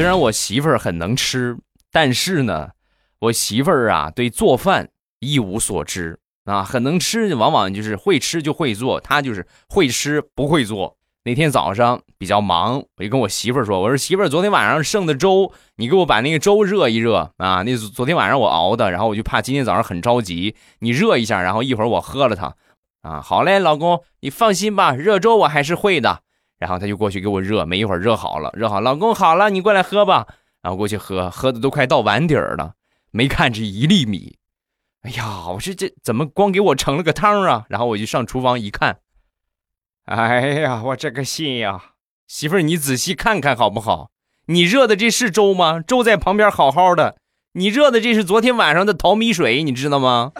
虽然我媳妇儿很能吃，但是呢，我媳妇儿啊对做饭一无所知啊，很能吃，往往就是会吃就会做，她就是会吃不会做。那天早上比较忙，我就跟我媳妇儿说：“我说媳妇儿，昨天晚上剩的粥，你给我把那个粥热一热啊。那昨天晚上我熬的，然后我就怕今天早上很着急，你热一下，然后一会儿我喝了它。啊，好嘞，老公，你放心吧，热粥我还是会的。然后他就过去给我热，没一会儿热好了，热好，老公好了，你过来喝吧。然后过去喝，喝的都快到碗底儿了，没看这一粒米。哎呀，我说这怎么光给我盛了个汤啊？然后我就上厨房一看。”哎呀，我这个心呀，媳妇儿，你仔细看看好不好？你热的这是粥吗？粥在旁边好好的，你热的这是昨天晚上的淘米水，你知道吗？